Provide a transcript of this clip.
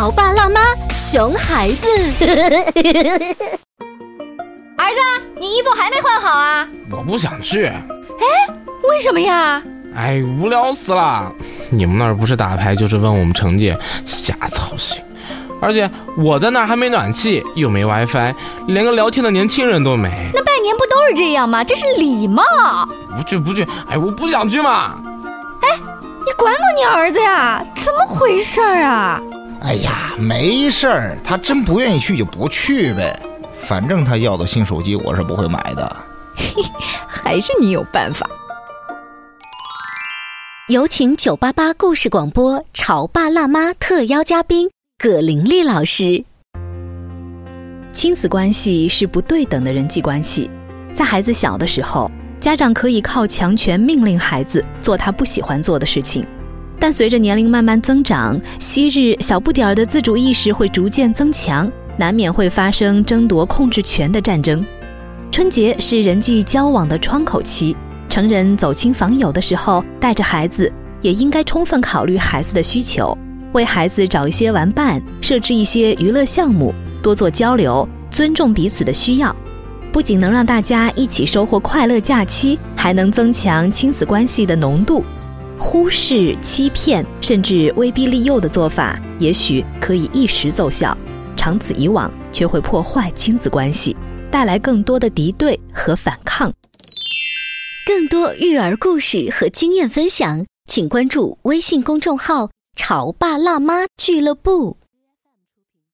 潮爸辣妈，熊孩子。儿子，你衣服还没换好啊？我不想去。哎，为什么呀？哎，无聊死了！你们那儿不是打牌就是问我们成绩，瞎操心。而且我在那儿还没暖气，又没 WiFi，连个聊天的年轻人都没。那拜年不都是这样吗？这是礼貌。不去不去，哎，我不想去嘛。哎，你管管你儿子呀，怎么回事啊？哎呀，没事儿，他真不愿意去就不去呗。反正他要的新手机我是不会买的。嘿，还是你有办法。有请九八八故事广播《潮爸辣妈》特邀嘉宾葛玲丽老师。亲子关系是不对等的人际关系，在孩子小的时候，家长可以靠强权命令孩子做他不喜欢做的事情，但随着年龄慢慢增长，昔日小不点儿的自主意识会逐渐增强，难免会发生争夺控制权的战争。春节是人际交往的窗口期。成人走亲访友的时候，带着孩子也应该充分考虑孩子的需求，为孩子找一些玩伴，设置一些娱乐项目，多做交流，尊重彼此的需要，不仅能让大家一起收获快乐假期，还能增强亲子关系的浓度。忽视、欺骗甚至威逼利诱的做法，也许可以一时奏效，长此以往却会破坏亲子关系，带来更多的敌对和反抗。更多育儿故事和经验分享，请关注微信公众号“潮爸辣妈俱乐部”。